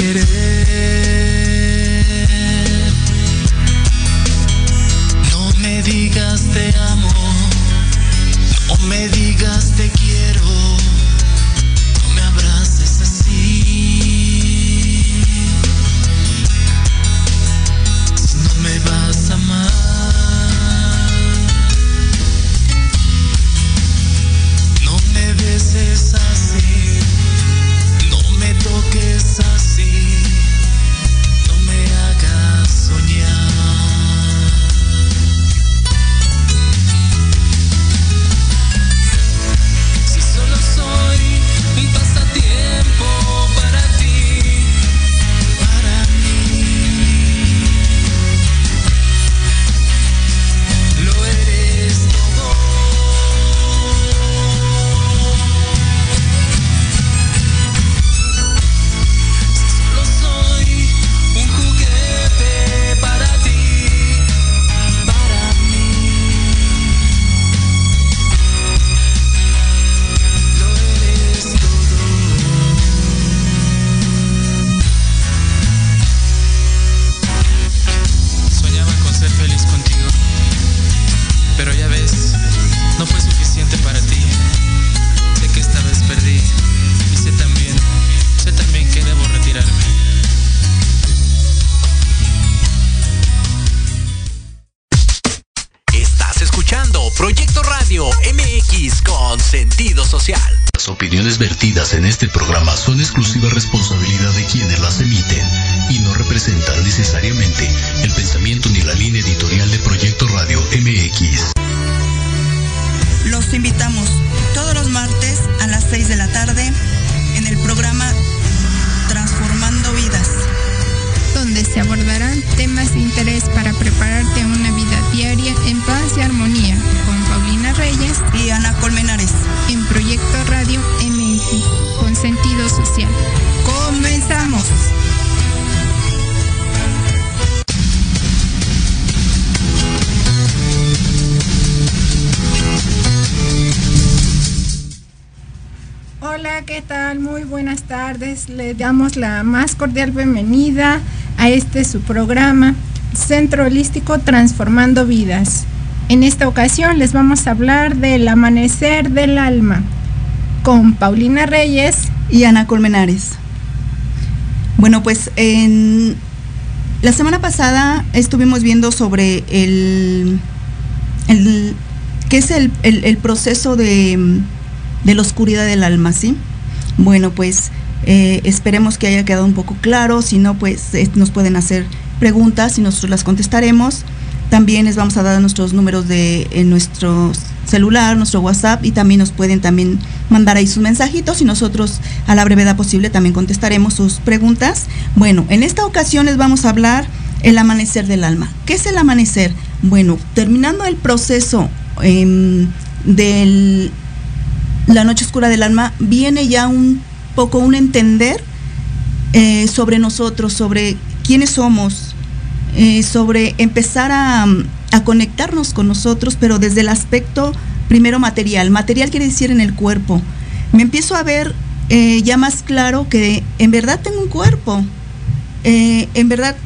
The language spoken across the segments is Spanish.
vas a querer. Social. Las opiniones vertidas en este programa son exclusiva responsabilidad de quienes las emiten y no representan necesariamente el pensamiento ni la línea editorial de Proyecto Radio MX. Los invitamos todos los martes a las 6 de la tarde en el programa Transformando Vidas. donde se abordarán temas de interés para prepararte a una vida diaria en paz y armonía Y Ana Colmenares. en Proyecto Radio MX con sentido social. ¡Comenzamos! Hola, ¿qué tal? Muy buenas tardes. Le damos la más cordial bienvenida a este su programa, Centro Holístico Transformando Vidas. En esta ocasión les vamos a hablar del amanecer del alma con Paulina Reyes y Ana Colmenares. Bueno, pues en la semana pasada estuvimos viendo sobre el, el qué es el, el- proceso de, de la oscuridad del alma, ¿sí? Bueno, pues eh, esperemos que haya quedado un poco claro, si no, pues eh, nos pueden hacer preguntas y nosotros las contestaremos. También les vamos a dar nuestros números de en nuestro celular, nuestro WhatsApp y también nos pueden también mandar ahí sus mensajitos y nosotros a la brevedad posible también contestaremos sus preguntas. Bueno, en esta ocasión les vamos a hablar el amanecer del alma. ¿Qué es el amanecer? Bueno, terminando el proceso em, del la noche oscura del alma, viene ya un poco un entender eh, sobre nosotros, sobre quiénes somos, eh, sobre empezar a, a conectarnos con nosotros, pero desde el aspecto primero material. Material quiere decir en el cuerpo. Me empiezo a ver eh, ya más claro que en verdad tengo un cuerpo. Eh, en verdad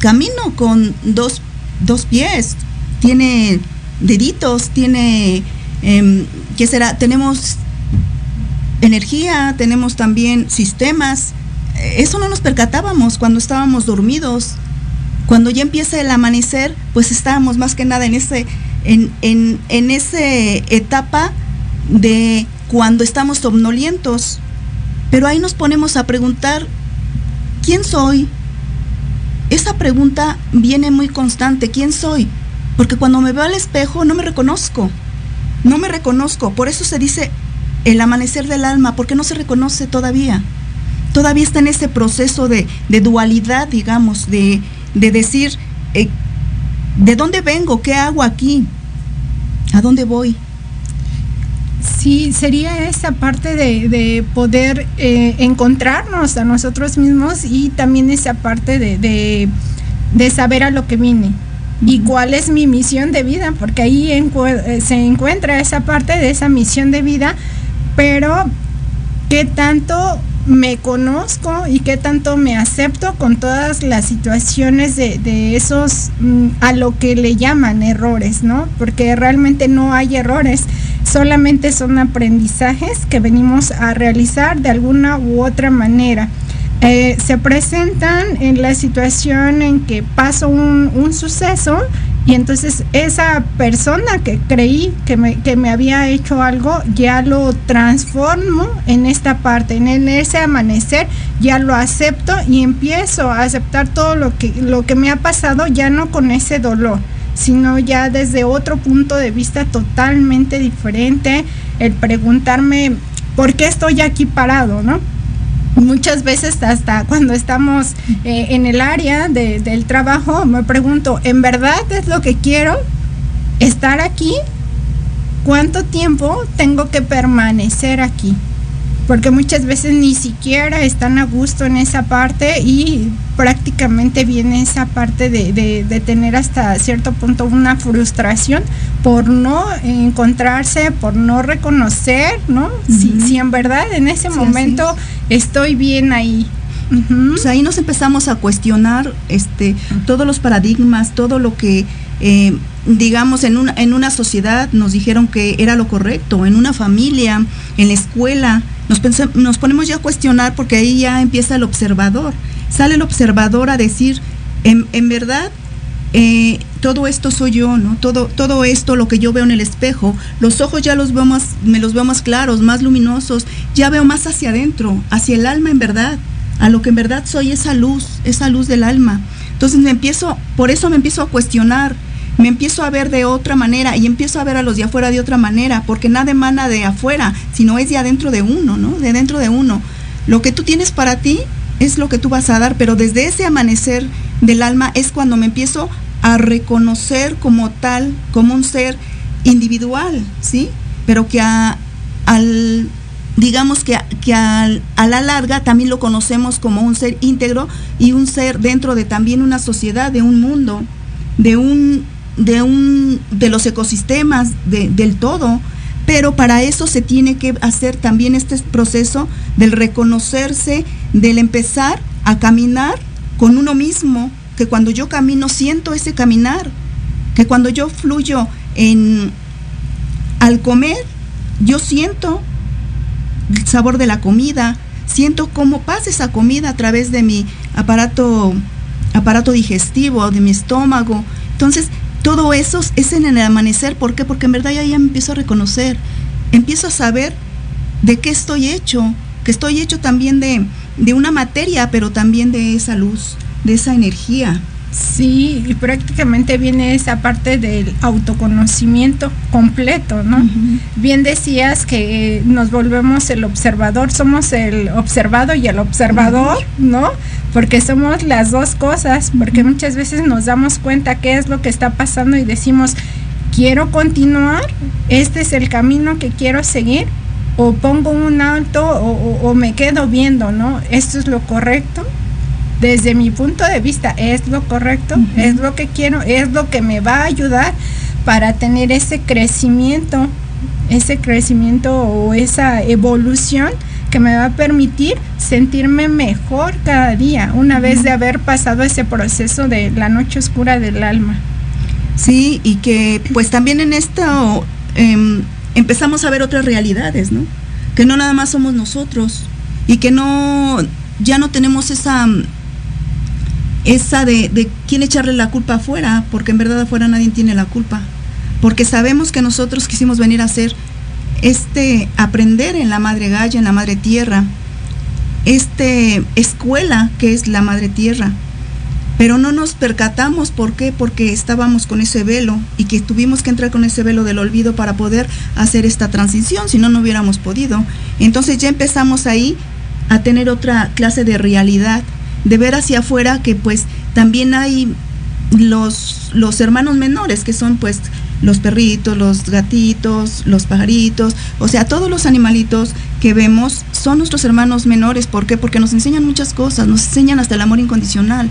camino con dos, dos pies. Tiene deditos, tiene, em, ¿qué será? Tenemos energía, tenemos también sistemas. Eso no nos percatábamos cuando estábamos dormidos. Cuando ya empieza el amanecer, pues estábamos más que nada en ese, en, en, en ese etapa de cuando estamos somnolientos. Pero ahí nos ponemos a preguntar, ¿quién soy? Esa pregunta viene muy constante, ¿quién soy? Porque cuando me veo al espejo no me reconozco, no me reconozco. Por eso se dice el amanecer del alma, porque no se reconoce todavía. Todavía está en ese proceso de, de dualidad, digamos, de, de decir, eh, ¿de dónde vengo? ¿Qué hago aquí? ¿A dónde voy? Sí, sería esa parte de, de poder eh, encontrarnos a nosotros mismos y también esa parte de, de, de saber a lo que vine y cuál es mi misión de vida, porque ahí eh, se encuentra esa parte de esa misión de vida, pero qué tanto me conozco y qué tanto me acepto con todas las situaciones de, de esos, mm, a lo que le llaman errores, ¿no? Porque realmente no hay errores, solamente son aprendizajes que venimos a realizar de alguna u otra manera. Eh, se presentan en la situación en que pasa un, un, suceso y entonces esa persona que creí que me, que me, había hecho algo, ya lo transformo en esta parte, en ese amanecer, ya lo acepto y empiezo a aceptar todo lo que, lo que me ha pasado, ya no con ese dolor sino ya desde otro punto de vista totalmente diferente, el preguntarme por qué estoy aquí parado, ¿no? Muchas veces hasta cuando estamos eh, en el área de, del trabajo me pregunto, ¿en verdad es lo que quiero? ¿Estar aquí? ¿Cuánto tiempo tengo que permanecer aquí? Porque muchas veces ni siquiera están a gusto en esa parte y prácticamente viene esa parte de, de, tener hasta cierto punto una frustración por no encontrarse, por no reconocer, ¿no? si, si, en verdad en ese sí, momento estoy bien ahí. Uh -huh. Pues ahí nos empezamos a cuestionar este, uh -huh. todos los paradigmas, todo lo que eh, digamos, en una, en una sociedad nos dijeron que era lo correcto, en una familia, en la escuela, nos, ponemos ya a cuestionar porque ahí ya empieza el observador. Sale el observador a decir, en, en verdad, eh, todo esto soy yo, ¿no? Todo, todo esto, lo que yo veo en el espejo, los ojos ya los veo más, me los veo más claros, más luminosos, ya veo más hacia adentro, hacia el alma en verdad, a lo que en verdad soy esa luz, esa luz del alma. Entonces me empiezo, por eso me empiezo a cuestionar, me empiezo a ver de otra manera y empiezo a ver a los de afuera de otra manera, porque nada emana de afuera, sino es de adentro de uno, ¿no? De dentro de uno. Lo que tú tienes para ti es lo que tú vas a dar, pero desde ese amanecer del alma es cuando me empiezo a reconocer como tal, como un ser individual, ¿sí? Pero que al digamos que, que a la larga también lo conocemos como un ser íntegro y un ser dentro de también una sociedad, de un mundo, de un de un de los ecosistemas de, del todo pero para eso se tiene que hacer también este proceso del reconocerse del empezar a caminar con uno mismo que cuando yo camino siento ese caminar que cuando yo fluyo en al comer yo siento el sabor de la comida siento cómo pasa esa comida a través de mi aparato aparato digestivo de mi estómago. Entonces todo eso es en el amanecer. ¿Por qué? Porque en verdad ya, me empiezo a reconocer, empiezo a saber de qué estoy hecho, que estoy hecho también de, de una materia, pero también de esa luz, de esa energía. Sí, y prácticamente viene esa parte del autoconocimiento completo, ¿no? Uh -huh. Bien decías que nos volvemos el observador, somos el observado y el observador, uh -huh. ¿no? Porque somos las dos cosas, porque muchas veces nos damos cuenta qué es lo que está pasando y decimos, quiero continuar, este es el camino que quiero seguir, o pongo un alto o, o, o me quedo viendo, ¿no? Esto es lo correcto desde mi punto de vista es lo correcto, uh -huh. es lo que quiero, es lo que me va a ayudar para tener ese crecimiento, ese crecimiento o esa evolución que me va a permitir sentirme mejor cada día, una uh -huh. vez de haber pasado ese proceso de la noche oscura del alma. Sí, y que pues también en esto eh, empezamos a ver otras realidades, ¿no? Que no nada más somos nosotros y que no, ya no tenemos esa esa de, quién echarle la culpa afuera, porque en verdad afuera nadie tiene la culpa. Porque sabemos que nosotros quisimos venir a hacer este aprender en la madre Gaia, en la madre tierra, este escuela que es la madre tierra. Pero no nos percatamos por qué, porque estábamos con ese velo y que tuvimos que entrar con ese velo del olvido para poder hacer esta transición, si no, no hubiéramos podido. Entonces ya empezamos ahí a tener otra clase de realidad de ver hacia afuera que pues también hay los, los hermanos menores que son pues los perritos, los gatitos, los pajaritos, o sea, todos los animalitos que vemos son nuestros hermanos menores. ¿Por qué? Porque nos enseñan muchas cosas, nos enseñan hasta el amor incondicional,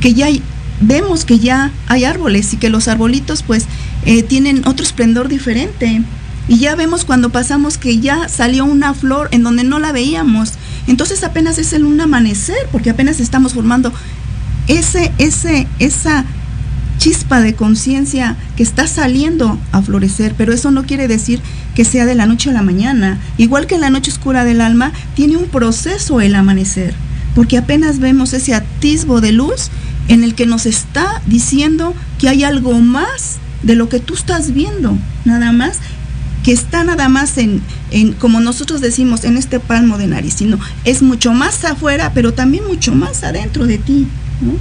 que ya hay, vemos que ya hay árboles y que los arbolitos pues eh, tienen otro esplendor diferente. Y ya vemos cuando pasamos que ya salió una flor en donde no la veíamos. Entonces apenas es el un amanecer, porque apenas estamos formando ese, ese, esa chispa de conciencia que está saliendo a florecer, pero eso no quiere decir que sea de la noche a la mañana. Igual que en la noche oscura del alma, tiene un proceso el amanecer, porque apenas vemos ese atisbo de luz en el que nos está diciendo que hay algo más de lo que tú estás viendo, nada más, que está nada más en, en, como nosotros decimos, en este palmo de nariz, sino es mucho más afuera, pero también mucho más adentro de ti. ¿no?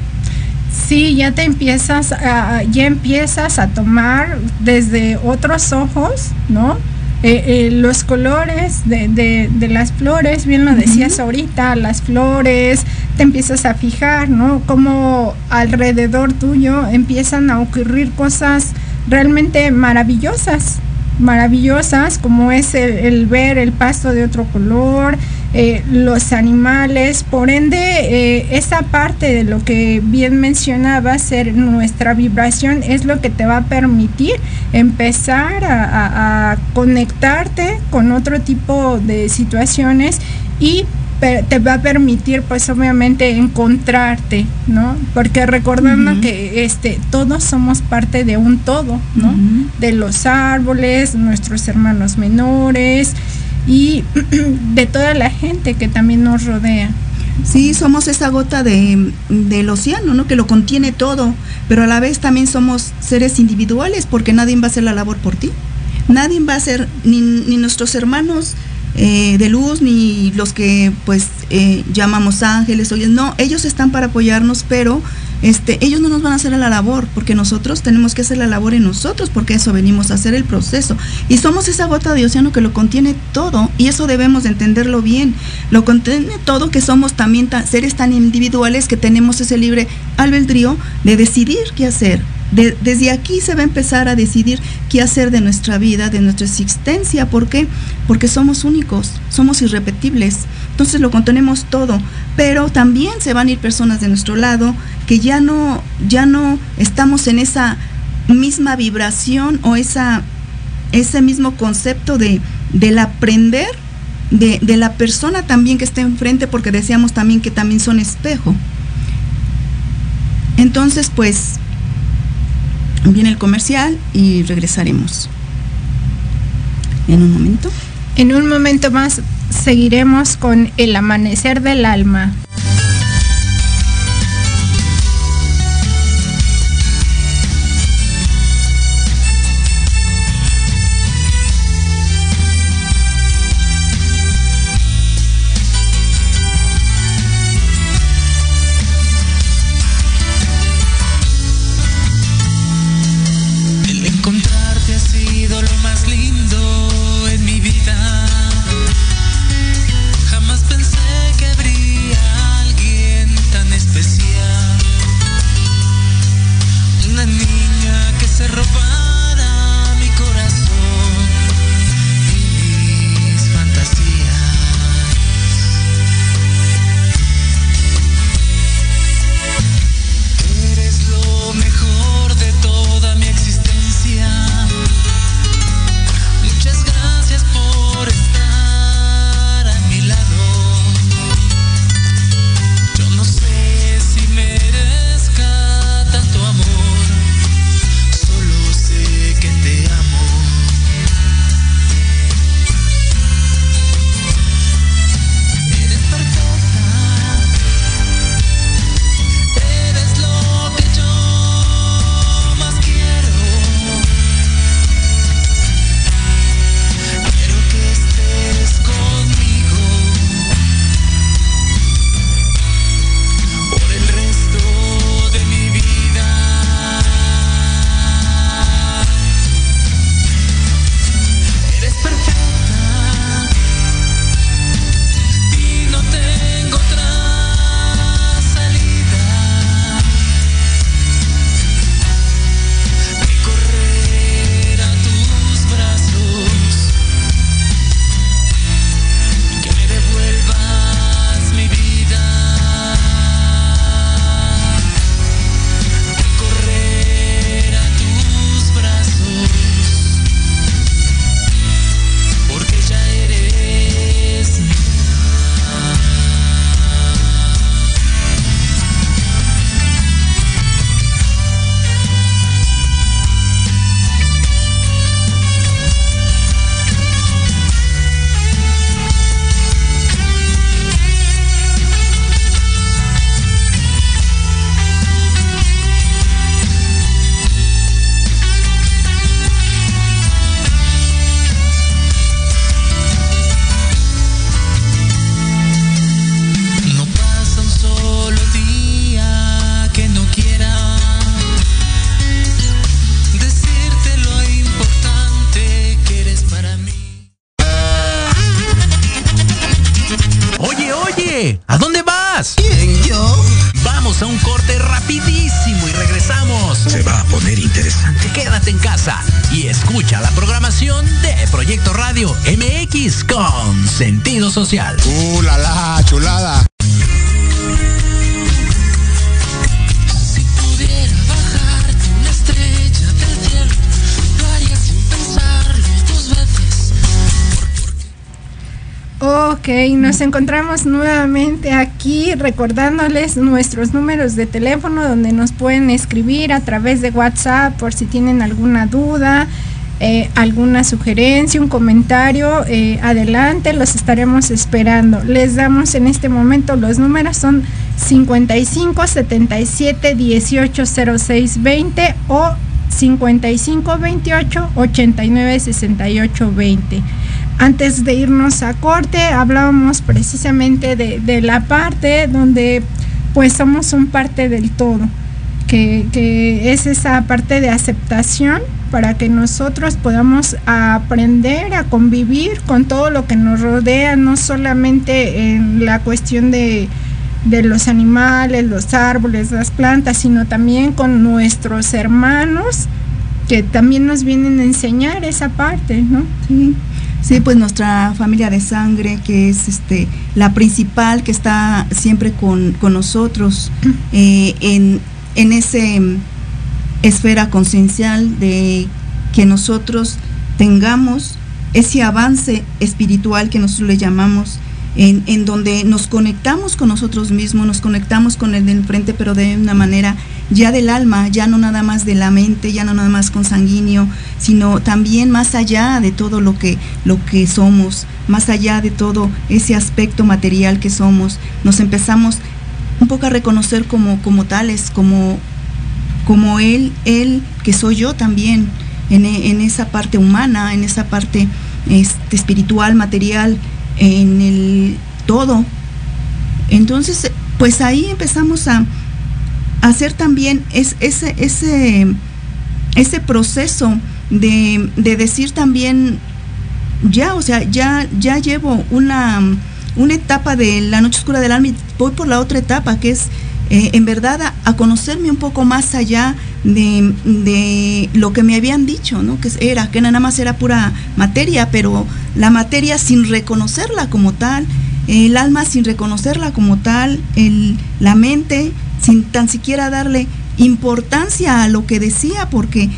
Sí, ya te empiezas, a, ya empiezas a tomar desde otros ojos, ¿no? Eh, eh, los colores de, de, de, las flores, bien lo decías uh -huh. ahorita, las flores, te empiezas a fijar, ¿no? Como alrededor tuyo empiezan a ocurrir cosas realmente maravillosas, maravillosas, como es el, ver el pasto de otro color, eh, los animales, por ende, eh, esa parte de lo que bien mencionaba, ser nuestra vibración, es lo que te va a permitir empezar a conectarte con otro tipo de situaciones y te va a permitir pues obviamente encontrarte, ¿no? Porque recordando uh -huh. que este todos somos parte de un todo, ¿no? Uh -huh. De los árboles, nuestros hermanos menores y de toda la gente que también nos rodea. Sí, somos esa gota de, del océano, ¿no? Que lo contiene todo, pero a la vez también somos seres individuales porque nadie va a hacer la labor por ti. Nadie va a hacer, ni, ni nuestros hermanos eh, de luz ni los que pues eh, llamamos ángeles oye, no ellos están para apoyarnos pero este ellos no nos van a hacer la labor porque nosotros tenemos que hacer la labor en nosotros porque eso venimos a hacer el proceso. Y somos esa gota de océano que lo contiene todo y eso debemos de entenderlo bien. Lo contiene todo que somos también seres tan individuales que tenemos ese libre albedrío de decidir qué hacer de, desde aquí se va a empezar a decidir qué hacer de nuestra vida, de nuestra existencia. ¿Por qué? Porque somos únicos, somos irrepetibles. Entonces lo contenemos todo. Pero también se van a ir personas de nuestro lado que ya no, ya no estamos en esa misma vibración o esa, ese mismo concepto de, del aprender de, de la persona también que está enfrente, porque decíamos también que también son espejo. Entonces, pues, viene el comercial y regresaremos. En un momento. En un momento más seguiremos con el amanecer del alma. Nos encontramos nuevamente aquí recordándoles nuestros números de teléfono donde nos pueden escribir a través de WhatsApp por si tienen alguna duda, eh, alguna sugerencia, un comentario, eh, adelante, los estaremos esperando. Les damos en este momento los números, son 55 77 18 06 20 o 55 28 89 68 20. Antes de irnos a corte, hablábamos precisamente de, la parte donde pues somos un parte del todo, que, que, es esa parte de aceptación para que nosotros podamos aprender a convivir con todo lo que nos rodea, no solamente en la cuestión de, de los animales, los árboles, las plantas, sino también con nuestros hermanos que también nos vienen a enseñar esa parte, ¿no? Sí. Sí, pues nuestra familia de sangre, que es este la principal, que está siempre con, nosotros eh, en, en ese esfera conciencial de que nosotros tengamos ese avance espiritual que nosotros le llamamos, en, en, donde nos conectamos con nosotros mismos, nos conectamos con el de enfrente, pero de una manera ya del alma, ya no nada más de la mente, ya no nada más con sanguíneo, sino también más allá de todo lo que, lo que somos, más allá de todo ese aspecto material que somos, nos empezamos un poco a reconocer como, como tales, como, como él, él que soy yo también, en, en esa parte humana, en esa parte este, espiritual, material, en el todo. Entonces, pues ahí empezamos a, hacer también es, ese, ese, ese proceso de, decir también, ya, o sea, ya, ya llevo una, una etapa de la noche oscura del alma y voy por la otra etapa, que es eh, en verdad a, conocerme un poco más allá de, de, lo que me habían dicho, ¿no? Que era, que nada más era pura materia, pero la materia sin reconocerla como tal, el alma sin reconocerla como tal, el, la mente sin tan siquiera darle importancia a lo que decía, porque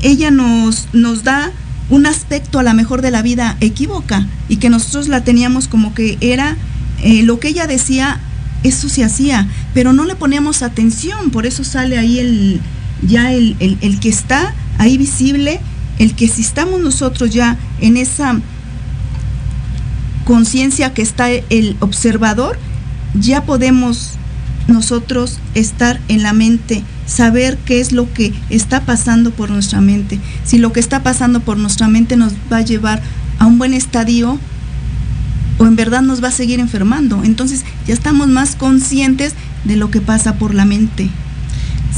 ella nos, nos da un aspecto a la mejor de la vida equívoca y que nosotros la teníamos como que era eh, lo que ella decía, eso se hacía, pero no le poníamos atención, por eso sale ahí el, ya el, el que está ahí visible, el que si estamos nosotros ya en esa conciencia que está el observador, ya podemos nosotros estar en la mente, saber qué es lo que está pasando por nuestra mente. Si lo que está pasando por nuestra mente nos va a llevar a un buen estadio o en verdad nos va a seguir enfermando. Entonces ya estamos más conscientes de lo que pasa por la mente.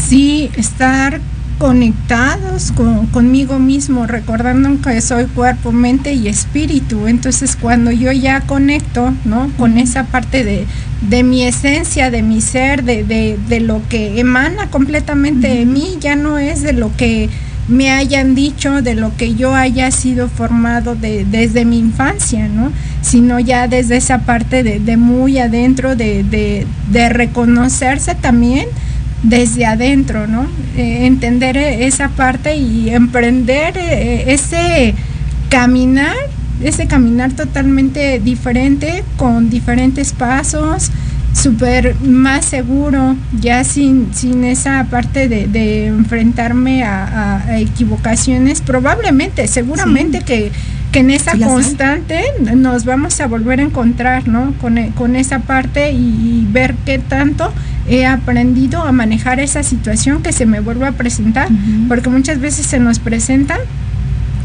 Sí, estar conectados con, conmigo mismo, recordando que soy cuerpo, mente y espíritu. Entonces cuando yo ya conecto, ¿no? Con esa parte de, de mi esencia, de mi ser, de, de, de lo que emana completamente de mí, ya no es de lo que me hayan dicho, de lo que yo haya sido formado de, desde mi infancia, ¿no? Sino ya desde esa parte de, de muy adentro, de, de reconocerse también desde adentro, ¿no? Eh, entender esa parte y emprender eh, ese caminar, ese caminar totalmente diferente, con diferentes pasos, súper más seguro, ya sin, sin esa parte de, enfrentarme a, equivocaciones, probablemente, seguramente que, en esa constante nos vamos a volver a encontrar, ¿no? Con, con esa parte y ver qué tanto he aprendido a manejar esa situación que se me vuelve a presentar, porque muchas veces se nos presenta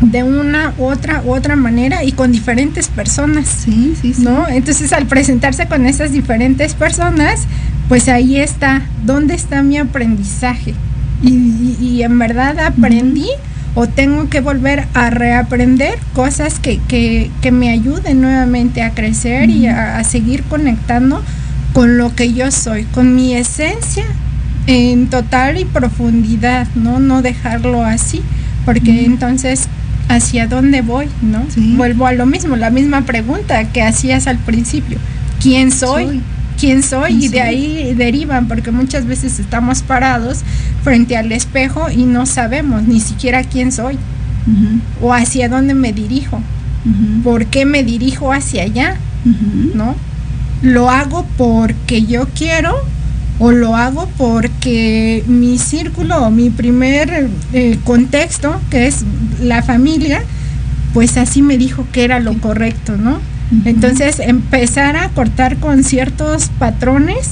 de una otra otra manera y con diferentes personas. Sí, sí, sí. ¿No? Entonces al presentarse con esas diferentes personas, pues ahí está, ¿dónde está mi aprendizaje? Y, en verdad aprendí o tengo que volver a reaprender cosas que, que, que me ayuden nuevamente a crecer y a seguir conectando con lo que yo soy, con mi esencia en total y profundidad, ¿no? No dejarlo así, porque entonces hacia dónde voy, ¿no? Vuelvo a lo mismo, la misma pregunta que hacías al principio. ¿Quién soy? ¿Quién soy? y de ahí derivan, porque muchas veces estamos parados frente al espejo y no sabemos ni siquiera quién soy o hacia dónde me dirijo. ¿Por qué me dirijo hacia allá? ¿No? ¿Lo hago porque yo quiero o lo hago porque mi círculo o mi primer eh, contexto, que es la familia, pues así me dijo que era lo correcto, ¿no? Entonces empezar a cortar con ciertos patrones,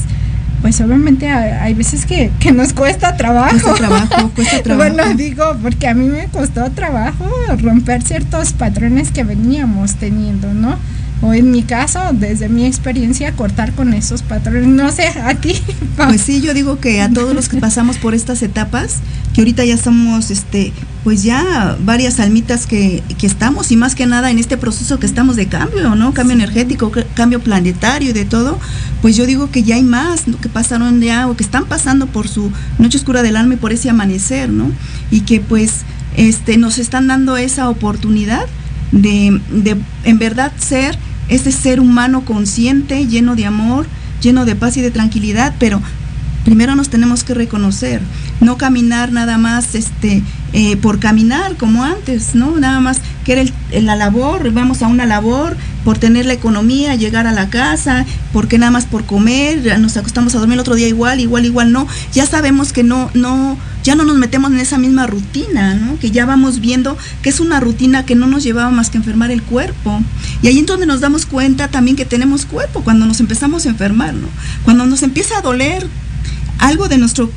pues obviamente hay, veces que, nos cuesta trabajo. Cuesta trabajo, cuesta trabajo. bueno, digo, porque a mí me costó trabajo romper ciertos patrones que veníamos teniendo, ¿no? O en mi caso, desde mi experiencia, cortar con esos patrones. No sé, a ti. Pues sí, yo digo que a todos los que pasamos por estas etapas, que ahorita ya somos, este, pues ya varias almitas que, que estamos y más que nada en este proceso que estamos de cambio, ¿no? Cambio energético, cambio planetario y de todo, pues yo digo que ya hay más que pasaron ya o que están pasando por su noche oscura del alma y por ese amanecer, ¿no? Y que pues este, nos están dando esa oportunidad de, de en verdad ser ese ser humano consciente, lleno de amor, lleno de paz y de tranquilidad, pero primero nos tenemos que reconocer, no caminar nada más este, eh, por caminar como antes, ¿no? Nada más que era la labor, vamos a una labor por tener la economía, llegar a la casa, porque nada más por comer, nos acostamos a dormir el otro día igual, igual, igual, no. Ya sabemos que no, no, ya no nos metemos en esa misma rutina, ¿no? Que ya vamos viendo que es una rutina que no nos llevaba más que enfermar el cuerpo. Y ahí es donde nos damos cuenta también que tenemos cuerpo, cuando nos empezamos a enfermar, ¿no? Cuando nos empieza a doler algo de nuestro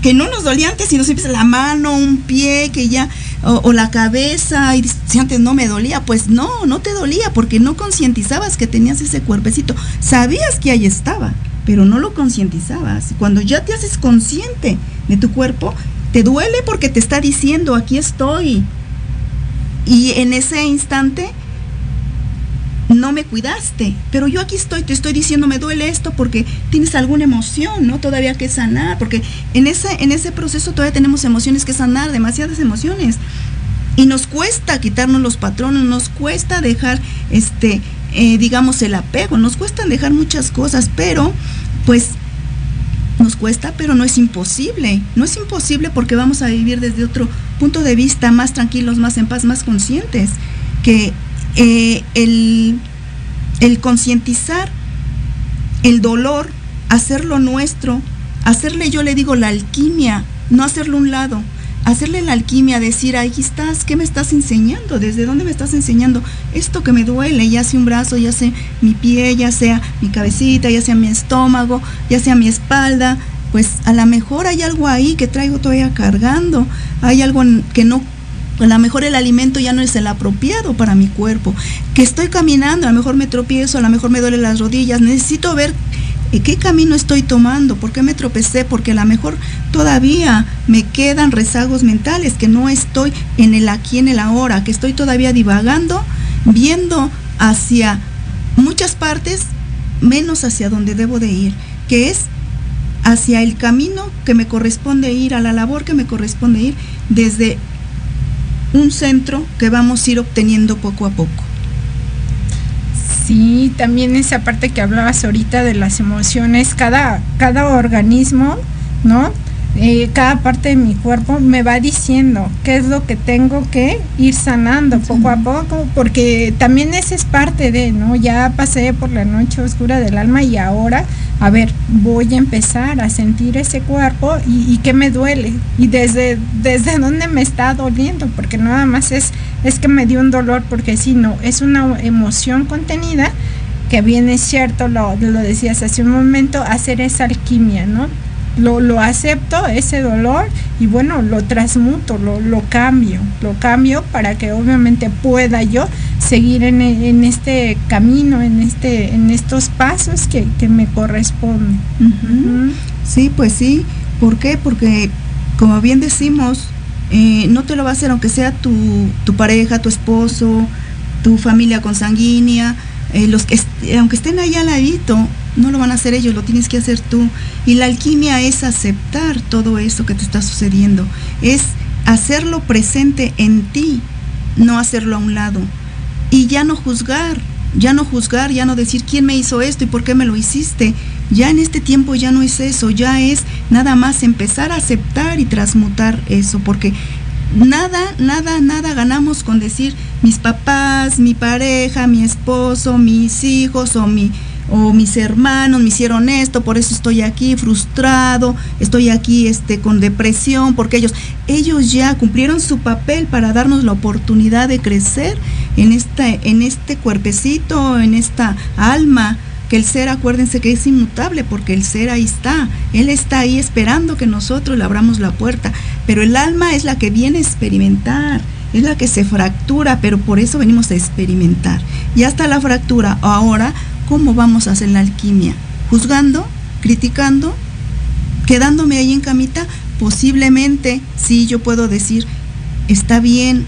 que no nos dolía antes y nos empieza la mano, un pie, que ya, o, la cabeza, y si antes no me dolía, pues no, no te dolía porque no concientizabas que tenías ese cuerpecito. Sabías que ahí estaba, pero no lo concientizabas. Cuando ya te haces consciente de tu cuerpo, te duele porque te está diciendo, aquí estoy. Y en ese instante no me cuidaste, pero yo aquí estoy, te estoy diciendo, me duele esto porque tienes alguna emoción, ¿no? Todavía que sanar, porque en ese, en ese proceso todavía tenemos emociones que sanar, demasiadas emociones. Y nos cuesta quitarnos los patrones, nos cuesta dejar, este, eh, digamos, el apego, nos cuesta dejar muchas cosas, pero pues nos cuesta, pero no es imposible. No es imposible porque vamos a vivir desde otro punto de vista, más tranquilos, más en paz, más conscientes. Que eh, el, el concientizar el dolor, hacerlo nuestro, hacerle, yo le digo, la alquimia, no hacerlo un lado, hacerle la alquimia, decir, ahí estás, ¿qué me estás enseñando? ¿Desde dónde me estás enseñando? Esto que me duele, ya sea un brazo, ya sea mi pie, ya sea mi cabecita, ya sea mi estómago, ya sea mi espalda, pues a lo mejor hay algo ahí que traigo todavía cargando, hay algo que no a lo mejor el alimento ya no es el apropiado para mi cuerpo, que estoy caminando, a lo mejor me tropiezo, a lo mejor me duelen las rodillas, necesito ver eh, qué camino estoy tomando, por qué me tropecé, porque a lo mejor todavía me quedan rezagos mentales, que no estoy en el aquí, en el ahora, que estoy todavía divagando, viendo hacia muchas partes, menos hacia donde debo de ir, que es hacia el camino que me corresponde ir, a la labor que me corresponde ir, desde un centro que vamos a ir obteniendo poco a poco. Sí, también esa parte que hablabas ahorita de las emociones, cada, cada organismo, ¿no? Eh, cada parte de mi cuerpo me va diciendo qué es lo que tengo que ir sanando poco a poco, porque también esa es parte de, ¿no? Ya pasé por la noche oscura del alma y ahora a ver, voy a empezar a sentir ese cuerpo y, que me duele y desde, desde dónde me está doliendo, porque nada más es, es que me dio un dolor, porque si no, es una emoción contenida que viene, cierto, lo, lo decías hace un momento, hacer esa alquimia, ¿no? Lo, lo, acepto, ese dolor, y bueno, lo transmuto, lo, lo, cambio, lo cambio para que obviamente pueda yo seguir en, en este camino, en, este, en estos pasos que, que me corresponden. Sí, pues sí. ¿Por qué? Porque, como bien decimos, eh, no te lo va a hacer aunque sea tu, tu pareja, tu esposo, tu familia consanguínea, eh, los que aunque estén ahí al ladito, no lo van a hacer ellos, lo tienes que hacer tú. Y la alquimia es aceptar todo eso que te está sucediendo, es hacerlo presente en ti, no hacerlo a un lado. Y ya no juzgar, ya no juzgar, ya no decir quién me hizo esto y por qué me lo hiciste. Ya en este tiempo ya no es eso, ya es nada más empezar a aceptar y transmutar eso, porque nada, nada, nada ganamos con decir mis papás, mi pareja, mi esposo, mis hijos o mi o mis hermanos me hicieron esto, por eso estoy aquí frustrado, estoy aquí este con depresión, porque ellos ellos ya cumplieron su papel para darnos la oportunidad de crecer en este en este cuerpecito, en esta alma que el ser, acuérdense que es inmutable porque el ser ahí está, él está ahí esperando que nosotros le abramos la puerta, pero el alma es la que viene a experimentar, es la que se fractura, pero por eso venimos a experimentar. Y hasta la fractura, ahora, ¿cómo vamos a hacer la alquimia? ¿Juzgando? ¿Criticando? ¿Quedándome ahí en camita? Posiblemente, sí, yo puedo decir, está bien,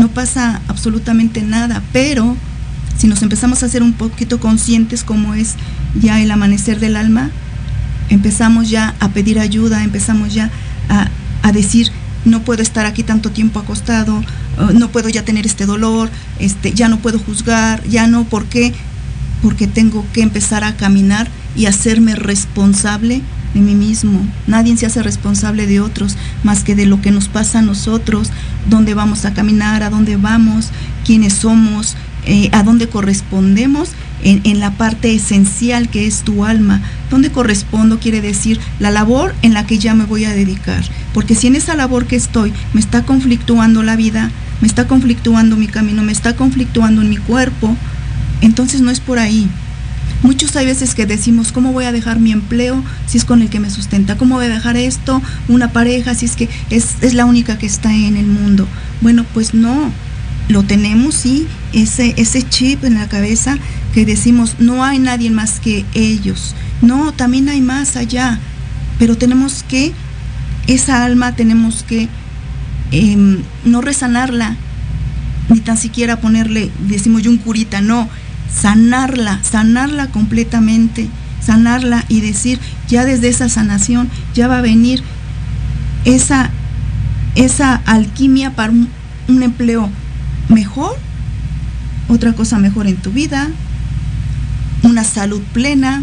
no pasa absolutamente nada, pero si nos empezamos a ser un poquito conscientes como es ya el amanecer del alma, empezamos ya a pedir ayuda, empezamos ya a, a decir, no puedo estar aquí tanto tiempo acostado, no puedo ya tener este dolor, este, ya no puedo juzgar, ya no, ¿por qué? Porque tengo que empezar a caminar y hacerme responsable de mí mismo. Nadie se hace responsable de otros más que de lo que nos pasa a nosotros, dónde vamos a caminar, a dónde vamos, quiénes somos, eh, a dónde correspondemos en, en, la parte esencial que es tu alma. ¿Dónde correspondo? Quiere decir la labor en la que ya me voy a dedicar. Porque si en esa labor que estoy me está conflictuando la vida, me está conflictuando mi camino, me está conflictuando en mi cuerpo, entonces no es por ahí. Muchos hay veces que decimos, ¿cómo voy a dejar mi empleo si es con el que me sustenta? ¿Cómo voy a dejar esto, una pareja, si es que es, es la única que está en el mundo? Bueno, pues no, lo tenemos, sí, ese, ese chip en la cabeza que decimos, no hay nadie más que ellos. No, también hay más allá, pero tenemos que, esa alma tenemos que eh, no resanarla, ni tan siquiera ponerle, decimos yo, un curita, no, sanarla, sanarla completamente, sanarla y decir, ya desde esa sanación ya va a venir esa, esa alquimia para un, empleo mejor, otra cosa mejor en tu vida, una salud plena,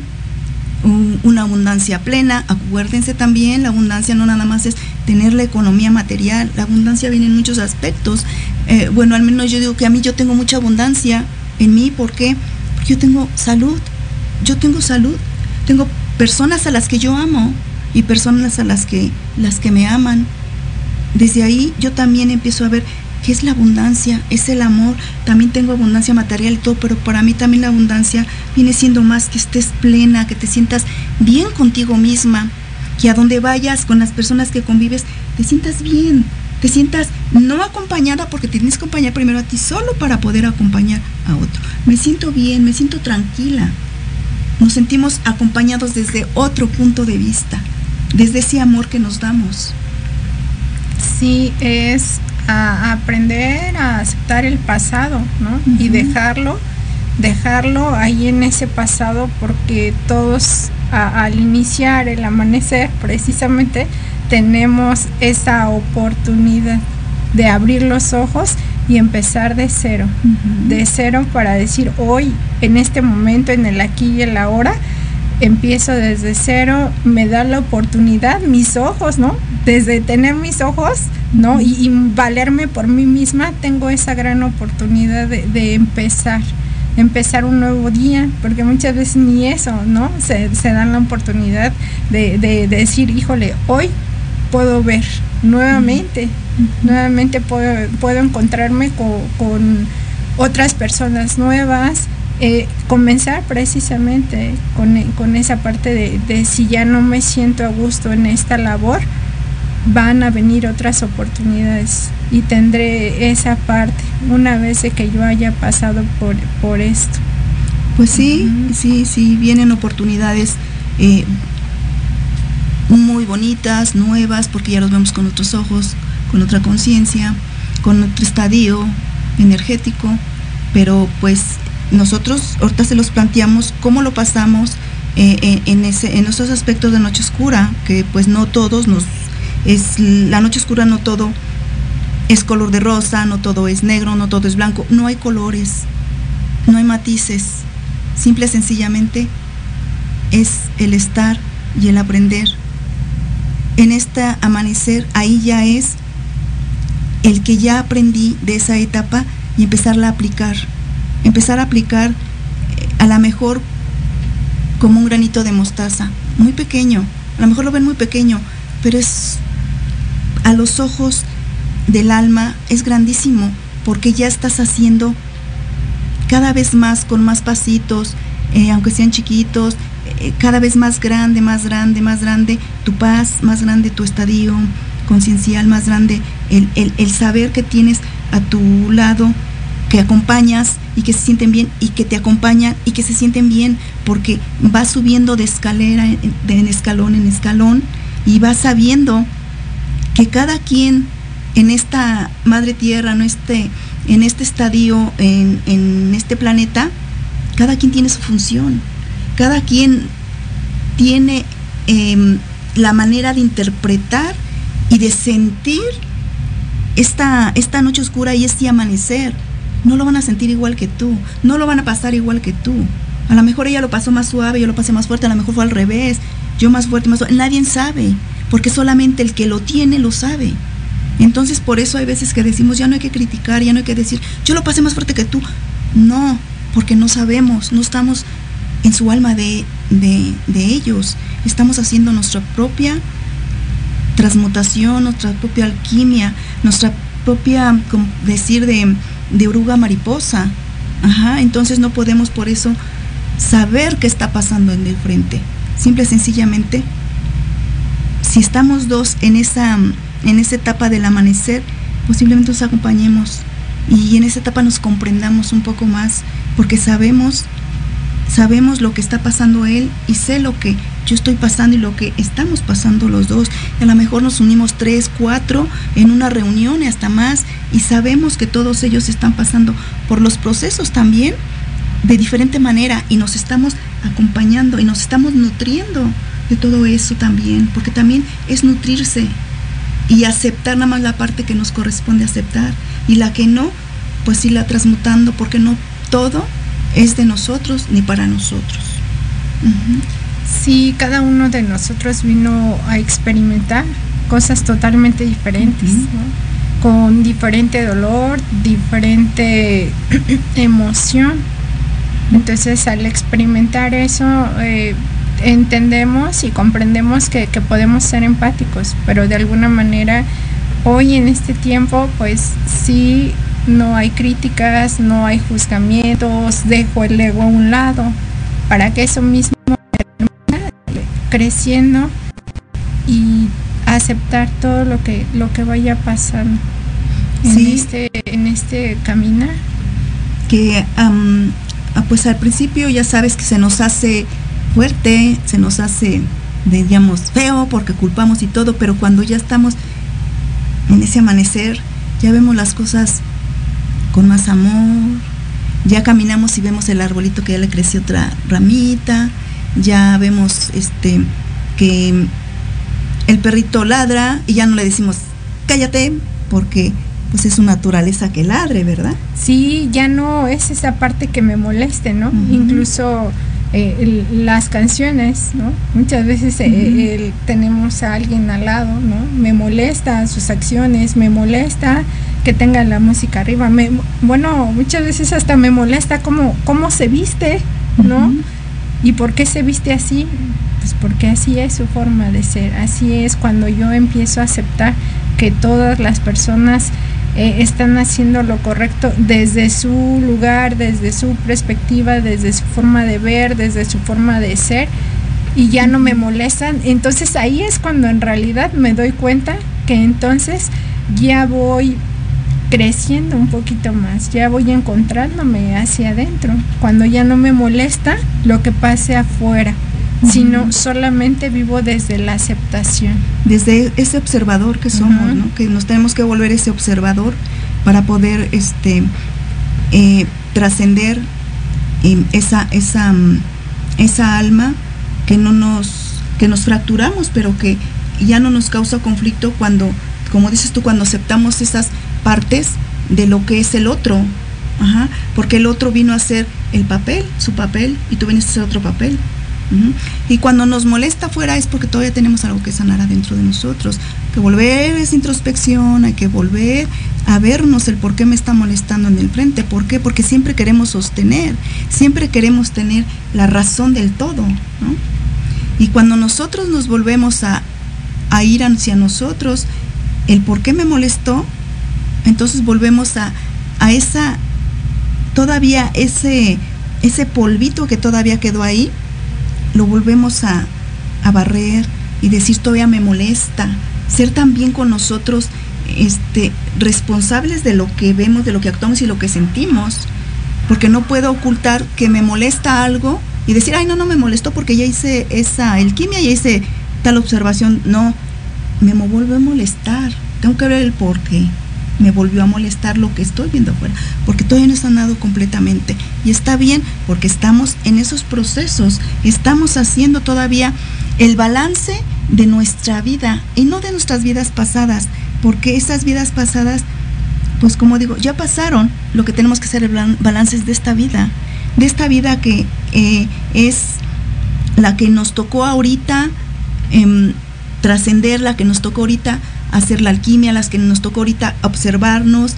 un, una abundancia plena. Acuérdense también, la abundancia no nada más es tener la economía material, la abundancia viene en muchos aspectos. Eh, bueno, al menos yo digo que a mí yo tengo mucha abundancia en mí. Porque yo tengo salud, yo tengo salud, tengo personas a las que yo amo y personas a las que, las que me aman. Desde ahí yo también empiezo a ver ¿Qué es la abundancia? Es el amor. También tengo abundancia material y todo, pero para mí también la abundancia viene siendo más que estés plena, que te sientas bien contigo misma, que a donde vayas con las personas que convives, te sientas bien, te sientas no acompañada porque tienes que acompañar primero a ti solo para poder acompañar a otro. Me siento bien, me siento tranquila. Nos sentimos acompañados desde otro punto de vista, desde ese amor que nos damos. Sí, es a aprender a aceptar el pasado, ¿no? Uh -huh. Y dejarlo, dejarlo ahí en ese pasado porque todos a, al iniciar el amanecer precisamente tenemos esa oportunidad de abrir los ojos y empezar de cero, uh -huh. de cero para decir hoy, en este momento, en el aquí y el ahora, empiezo desde cero, me da la oportunidad, mis ojos, ¿no? Desde tener mis ojos, ¿no? Y, y valerme por mí misma, tengo esa gran oportunidad de, de, empezar, empezar un nuevo día, porque muchas veces ni eso, ¿no? Se, se dan la oportunidad de, de, de, decir, híjole, hoy puedo ver nuevamente, nuevamente puedo, puedo encontrarme con, con otras personas nuevas, eh, comenzar precisamente con, con esa parte de, de, si ya no me siento a gusto en esta labor, van a venir otras oportunidades y tendré esa parte una vez que yo haya pasado por, por esto. Pues sí, uh -huh. sí, sí, vienen oportunidades eh, muy bonitas, nuevas, porque ya los vemos con otros ojos, con otra conciencia, con otro estadio energético, pero pues nosotros ahorita se los planteamos cómo lo pasamos eh, en, ese, en esos aspectos de noche oscura, que pues no todos nos, es la noche oscura no todo es color de rosa, no todo es negro, no todo es blanco, no hay colores, no hay matices, simple y sencillamente es el estar y el aprender. En este amanecer, ahí ya es el que ya aprendí de esa etapa y empezarla a aplicar. Empezar a aplicar eh, a lo mejor como un granito de mostaza, muy pequeño. A lo mejor lo ven muy pequeño, pero es a los ojos del alma es grandísimo porque ya estás haciendo cada vez más con más pasitos, eh, aunque sean chiquitos, cada vez más grande, más grande, más grande tu paz, más grande tu estadio conciencial, más grande el, el saber que tienes a tu lado, que acompañas y que se sienten bien y que te acompañan y que se sienten bien porque vas subiendo de escalera, de en escalón en escalón y vas sabiendo que cada quien en esta madre tierra, no este, en este estadio, en, en este planeta, cada quien tiene su función, cada quien tiene eh, la manera de interpretar y de sentir esta, esta noche oscura y este amanecer. No lo van a sentir igual que tú, no lo van a pasar igual que tú. A lo mejor ella lo pasó más suave, yo lo pasé más fuerte, a lo mejor fue al revés, yo más fuerte, más suave. Nadie sabe, porque solamente el que lo tiene lo sabe. Entonces por eso hay veces que decimos, ya no hay que criticar, ya no hay que decir, yo lo pasé más fuerte que tú. No, porque no sabemos, no estamos en su alma de, de, ellos. Estamos haciendo nuestra propia transmutación, nuestra propia alquimia, nuestra propia, como decir, de, de oruga mariposa. Ajá, entonces no podemos por eso saber qué está pasando en el frente. Simple y sencillamente, si estamos dos en esa, en esa etapa del amanecer, posiblemente nos acompañemos y en esa etapa nos comprendamos un poco más, porque sabemos, sabemos lo que está pasando él y sé lo que yo estoy pasando y lo que estamos pasando los dos. A lo mejor nos unimos tres, cuatro en una reunión y hasta más y sabemos que todos ellos están pasando por los procesos también de diferente manera y nos estamos acompañando y nos estamos nutriendo de todo eso también, porque también es nutrirse y aceptar nada más la parte que nos corresponde aceptar y la que no, pues irla transmutando, porque no todo es de nosotros ni para nosotros. Sí, cada uno de nosotros vino a experimentar cosas totalmente diferentes, uh -huh. ¿no? con diferente dolor, diferente emoción. Entonces al experimentar eso, eh, entendemos y comprendemos que, que, podemos ser empáticos, pero de alguna manera hoy en este tiempo pues sí no hay críticas, no hay juzgamientos, dejo el ego a un lado para que eso mismo creciendo y aceptar todo lo que lo que vaya pasando en Sí. este en este caminar. que ah, pues al principio ya sabes que se nos hace fuerte, se nos hace, digamos, feo porque culpamos y todo, pero cuando ya estamos en ese amanecer, ya vemos las cosas con más amor, ya caminamos y vemos el arbolito que ya le creció otra ramita, ya vemos este que el perrito ladra y ya no le decimos cállate porque pues es su naturaleza que ladre, ¿verdad? Sí, ya no es esa parte que me moleste, ¿no? Uh -huh. Incluso eh, el, las canciones, ¿no? Muchas veces uh -huh. eh, el, tenemos a alguien al lado, ¿no? Me molesta sus acciones, me molesta que tenga la música arriba, me, bueno, muchas veces hasta me molesta cómo, cómo se viste, ¿no? Uh -huh. ¿Y por qué se viste así? Pues porque así es su forma de ser, así es cuando yo empiezo a aceptar que todas las personas eh, están haciendo lo correcto desde su lugar, desde su perspectiva, desde su forma de ver, desde su forma de ser y ya no me molestan. Entonces ahí es cuando en realidad me doy cuenta que entonces ya voy creciendo un poquito más, ya voy encontrándome hacia adentro, cuando ya no me molesta lo que pase afuera sino solamente vivo desde la aceptación. Desde ese observador que somos, uh -huh. ¿no? Que nos tenemos que volver ese observador para poder este eh, trascender eh, esa, esa, esa alma que no nos, que nos fracturamos, pero que ya no nos causa conflicto cuando, como dices tú, cuando aceptamos esas partes de lo que es el otro. Ajá, porque el otro vino a hacer el papel, su papel, y tú vienes a hacer otro papel. Y cuando nos molesta afuera es porque todavía tenemos algo que sanar adentro de nosotros. Que volver a esa introspección, hay que volver a vernos el por qué me está molestando en el frente. ¿Por qué? Porque siempre queremos sostener, siempre queremos tener la razón del todo. Y cuando nosotros nos volvemos a, a ir hacia nosotros, el por qué me molestó, entonces volvemos a, a esa, todavía ese, ese polvito que todavía quedó ahí, lo volvemos a, a barrer y decir todavía me molesta. Ser también con nosotros este, responsables de lo que vemos, de lo que actuamos y lo que sentimos. Porque no puedo ocultar que me molesta algo y decir, ay, no, no me molestó porque ya hice esa alquimia, ya hice tal observación. No, me volvió a molestar. Tengo que ver el por qué. Me volvió a molestar lo que estoy viendo afuera, porque todavía no he sanado completamente. Y está bien, porque estamos en esos procesos, estamos haciendo todavía el balance de nuestra vida y no de nuestras vidas pasadas, porque esas vidas pasadas, pues como digo, ya pasaron. Lo que tenemos que hacer el balan- balance de esta vida, de esta vida que eh, es la que nos tocó ahorita em, trascender, la que nos tocó ahorita hacer la alquimia, las que nos tocó ahorita observarnos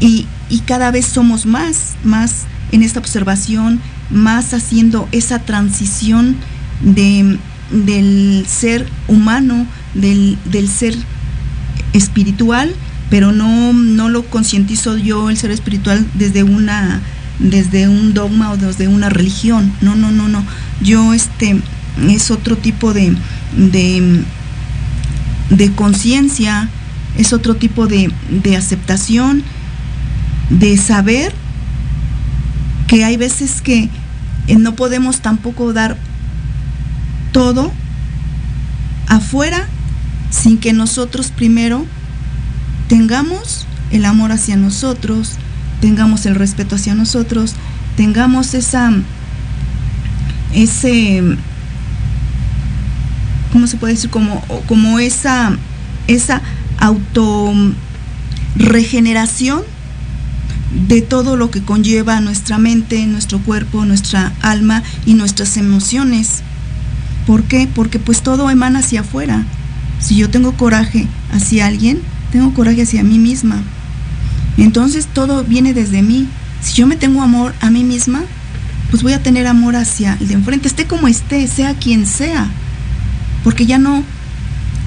y, y cada vez somos más, más en esta observación, más haciendo esa transición de, del ser humano, del, del ser espiritual, pero no, no lo concientizo yo el ser espiritual desde una desde un dogma o desde una religión. No, no, no, no. Yo este es otro tipo de, de, de conciencia, es otro tipo de, de aceptación, de saber que hay veces que eh, no podemos tampoco dar todo afuera sin que nosotros primero tengamos el amor hacia nosotros, tengamos el respeto hacia nosotros, tengamos esa ese ¿cómo se puede decir? como, como esa esa auto regeneración de todo lo que conlleva nuestra mente, nuestro cuerpo, nuestra alma y nuestras emociones. ¿Por qué? Porque pues todo emana hacia afuera. Si yo tengo coraje hacia alguien, tengo coraje hacia mí misma. Entonces todo viene desde mí. Si yo me tengo amor a mí misma, pues voy a tener amor hacia el de enfrente, esté como esté, sea quien sea. Porque ya no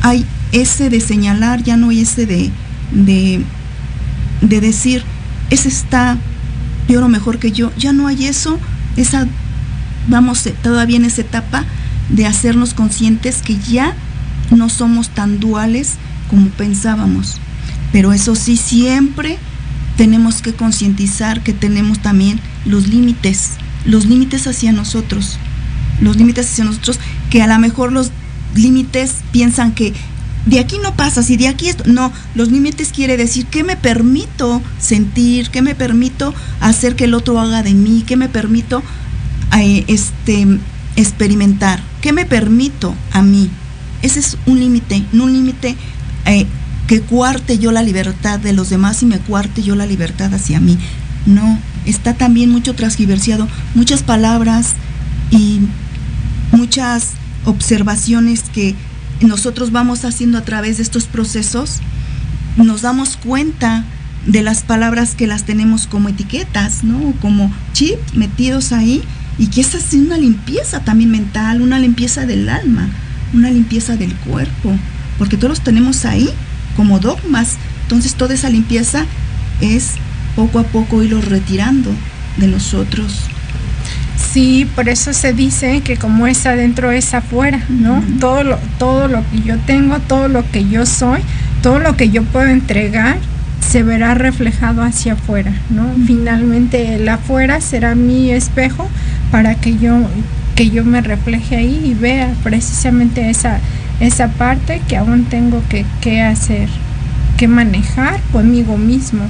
hay ese de señalar, ya no hay ese de, de, de decir, ese está peor o mejor que yo. Ya no hay eso, esa, vamos eh, todavía en esa etapa de hacernos conscientes que ya no somos tan duales como pensábamos. Pero eso sí, siempre tenemos que concientizar que tenemos también los límites, los límites hacia nosotros, los límites hacia nosotros, que a lo mejor los límites piensan que de aquí no pasa, si de aquí esto, no, los límites quiere decir que me permito sentir, que me permito hacer que el otro haga de mí, que me permito eh, este experimentar, que me permito a mí. Ese es un límite, no un límite eh, que cuarte yo la libertad de los demás y me cuarte yo la libertad hacia mí. No, está también mucho transgiversiado, muchas palabras y muchas observaciones que nosotros vamos haciendo a través de estos procesos, nos damos cuenta de las palabras que las tenemos como etiquetas, ¿no? Como chip metidos ahí y que esa es una limpieza también mental, una limpieza del alma, una limpieza del cuerpo, porque todos los tenemos ahí como dogmas. Entonces toda esa limpieza es poco a poco irlos retirando de nosotros. Sí, por eso se dice que como es adentro es afuera, ¿no? Todo lo todo lo que yo tengo, todo lo que yo soy, todo lo que yo puedo entregar se verá reflejado hacia afuera, ¿no? Finalmente el afuera será mi espejo para que yo que yo me refleje ahí y vea precisamente esa esa parte que aún tengo que, que hacer, que manejar conmigo mismo.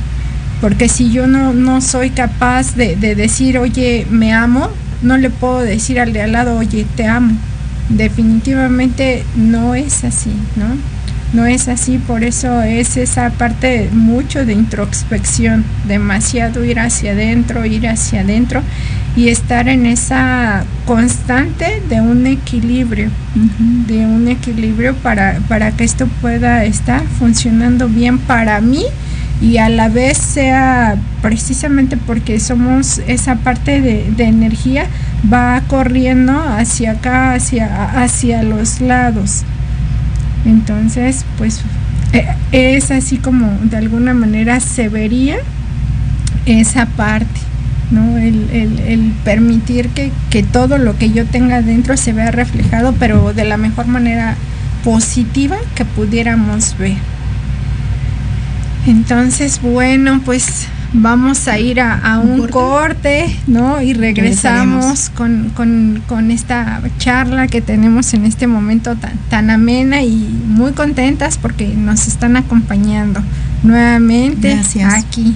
Porque si yo no, no soy capaz de, de decir, oye, me amo, no le puedo decir al de al lado, oye, te amo. Definitivamente no es así, ¿no? no es así, por eso es esa parte mucho de introspección, demasiado ir hacia adentro, ir hacia adentro y estar en esa constante de un equilibrio, de un equilibrio para, para que esto pueda estar funcionando bien para mí y a la vez sea precisamente porque somos esa parte de, de energía va corriendo hacia acá, hacia, hacia los lados. Entonces, pues eh, es así como de alguna manera se vería esa parte, ¿no? El, el, permitir que, que, todo lo que yo tenga dentro se vea reflejado, pero de la mejor manera positiva que pudiéramos ver. Entonces, bueno, pues vamos a ir a, a un, un, corte? corte, ¿no? Y regresamos con, con, con, esta charla que tenemos en este momento tan, tan, amena y muy contentas porque nos están acompañando nuevamente Gracias. aquí.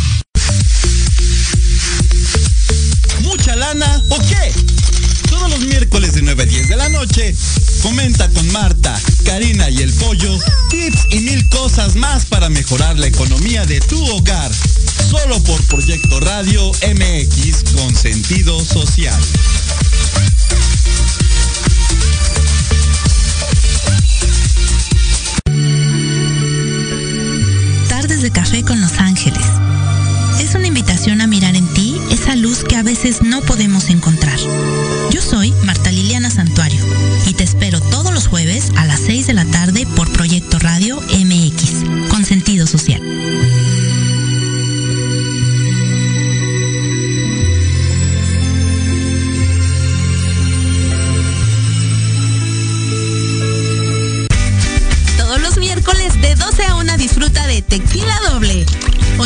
¿Mucha lana o qué? Todos los miércoles de 9 a 10 de la noche, comenta con Marta, Karina y el Pollo tips y mil cosas más para mejorar la economía de tu hogar. Solo por Proyecto Radio MX con sentido social. Tardes de café con Los Ángeles. Es una invitación a mirar en esa luz que a veces no podemos encontrar. Yo soy Marta Liliana Santuario y te espero todos los jueves a las 6 de la tarde por Proyecto Radio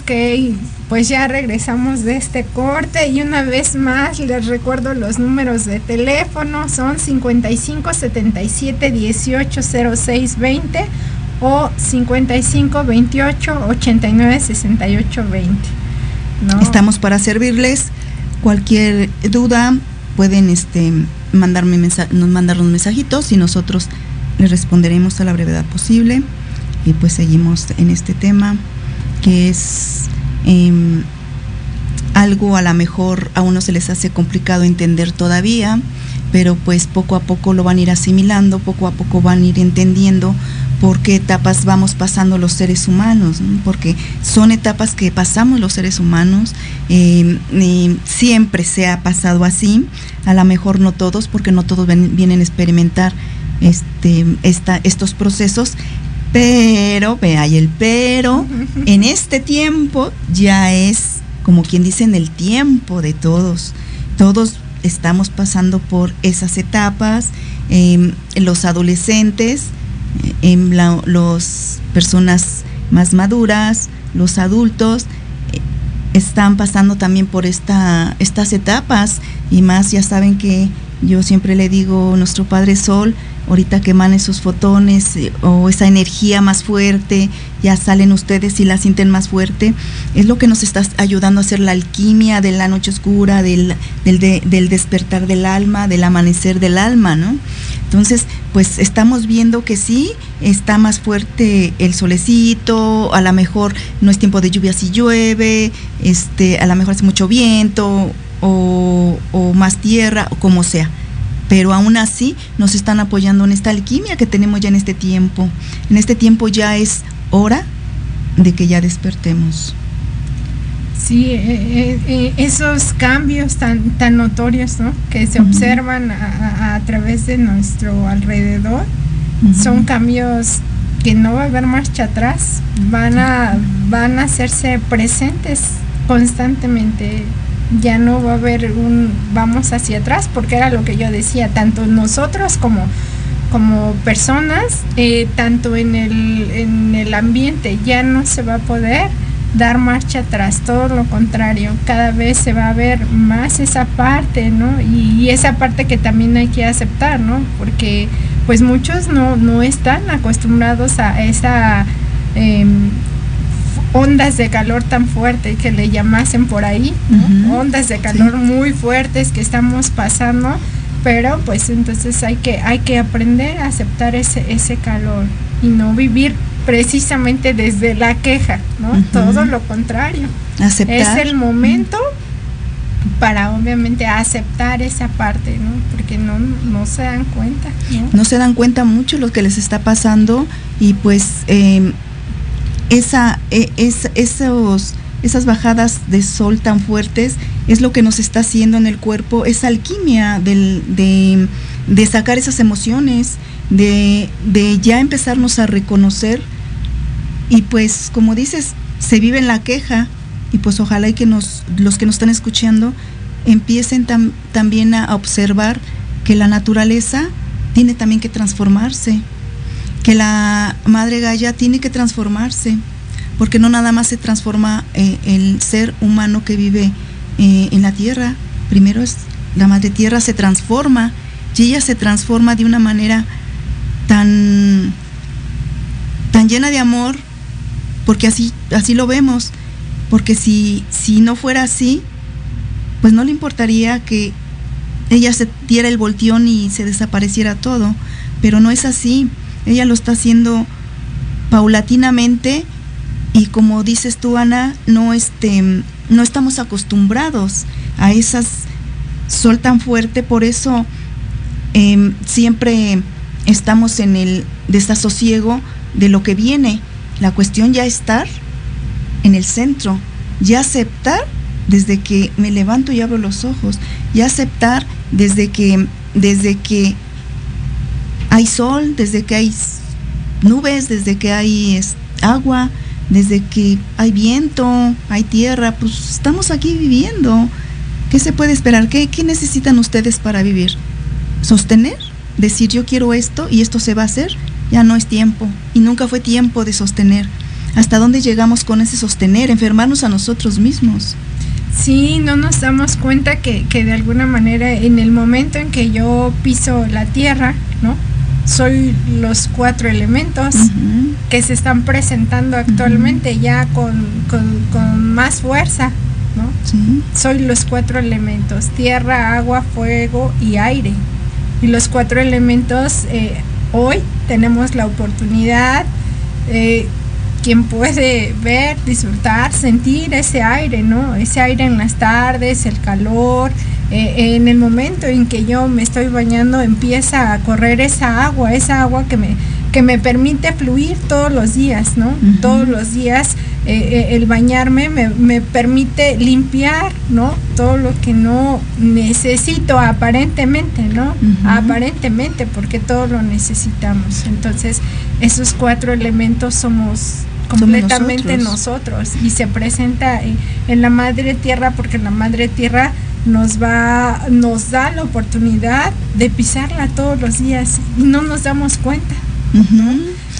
Ok, pues ya regresamos de este corte y una vez más les recuerdo los números de teléfono son 55 77 18 06 20 o 55 28 89 68 20. ¿no? Estamos para servirles. Cualquier duda pueden este mandarme mensa mandar los mensajitos y nosotros les responderemos a la brevedad posible y pues seguimos en este tema que es eh, algo a lo mejor a uno se les hace complicado entender todavía, pero pues poco a poco lo van a ir asimilando, poco a poco van a ir entendiendo por qué etapas vamos pasando los seres humanos, ¿no? porque son etapas que pasamos los seres humanos, eh, siempre se ha pasado así, a lo mejor no todos, porque no todos vienen a experimentar este, esta, estos procesos, pero, hay el pero, en este tiempo ya es, como quien dice, en el tiempo de todos. Todos estamos pasando por esas etapas, em, los adolescentes, en las personas más maduras, los adultos, eh, están pasando también por esta, estas etapas. Y más ya saben que yo siempre le digo, nuestro Padre Sol, ahorita que emanen sus fotones eh, o esa energía más fuerte, ya salen ustedes y la sienten más fuerte, es lo que nos está ayudando a hacer la alquimia de la noche oscura, del, del, despertar del alma, del amanecer del alma, ¿no? Entonces, pues estamos viendo que sí, está más fuerte el solecito, a lo mejor no es tiempo de lluvia si llueve, este, a lo mejor hace mucho viento, o, más tierra o como sea. Pero aún así nos están apoyando en esta alquimia que tenemos ya en este tiempo. En este tiempo ya es hora de que ya despertemos. Sí, eh, eh, eh, esos cambios tan, tan notorios que se observan a, través de nuestro alrededor son cambios que no va a haber marcha atrás, van a, van a hacerse presentes constantemente ya no va a haber un vamos hacia atrás, porque era lo que yo decía, tanto nosotros como, como personas, eh, tanto en el, en el ambiente, ya no se va a poder dar marcha atrás, todo lo contrario, cada vez se va a ver más esa parte, ¿no? Y, esa parte que también hay que aceptar, ¿no? Porque pues muchos no, no están acostumbrados a esa... Em, ondas de calor tan fuerte que le llamasen por ahí, ondas de calor muy fuertes que estamos pasando, pero pues entonces hay que, hay que aprender a aceptar ese, ese calor y no vivir precisamente desde la queja, ¿no? Todo lo contrario. Aceptar. Es el momento para obviamente aceptar esa parte, ¿no? Porque no, no se dan cuenta. ¿no? se dan cuenta mucho lo que les está pasando y pues eh, esa, e, esos, esas bajadas de sol tan fuertes es lo que nos está haciendo en el cuerpo, esa alquimia de, sacar esas emociones, de, ya empezarnos a reconocer. Y pues como dices, se vive en la queja y pues ojalá y que nos, los que nos están escuchando empiecen también a observar que la naturaleza tiene también que transformarse que la madre Gaia tiene que transformarse, porque no nada más se transforma eh, el ser humano que vive eh, en la tierra, primero es la madre tierra se transforma y ella se transforma de una manera tan tan llena de amor, porque así así lo vemos, porque si si no fuera así, pues no le importaría que ella se diera el volteón y se desapareciera todo, pero no es así ella lo está haciendo paulatinamente y como dices tú, Ana, no, este, no estamos acostumbrados a esas sol tan fuerte, por eso em, siempre estamos en el desasosiego de lo que viene. La cuestión ya estar en el centro, ya aceptar desde que me levanto y abro los ojos, ya aceptar desde que, desde que hay sol, desde que hay nubes, desde que hay agua, desde que hay viento, hay tierra, pues estamos aquí viviendo. ¿Qué se puede esperar? ¿Qué, necesitan ustedes para vivir? ¿Sostener? Decir yo quiero esto y esto se va a hacer. Ya no es tiempo y nunca fue tiempo de sostener. ¿Hasta dónde llegamos con ese sostener? Enfermarnos a nosotros mismos. Sí, no nos damos cuenta que, que de alguna manera en el momento en que yo piso la tierra, ¿no? Soy los cuatro elementos que se están presentando actualmente ya con, más fuerza. ¿no? Soy los cuatro elementos, tierra, agua, fuego y aire. Y los cuatro elementos eh, hoy tenemos la oportunidad, eh, quien puede ver, disfrutar, sentir ese aire, ¿no? Ese aire en las tardes, el calor, eh, en el momento en que yo me estoy bañando empieza a correr esa agua, esa agua que me, que me permite fluir todos los días, ¿no? Todos los días eh, eh, el bañarme me, permite limpiar, ¿no? Todo lo que no necesito aparentemente, ¿no? Aparentemente, porque todo lo necesitamos. Entonces, esos cuatro elementos somos completamente nosotros. y se presenta en, la madre tierra porque la madre tierra nos va, nos da la oportunidad de pisarla todos los días y no nos damos cuenta.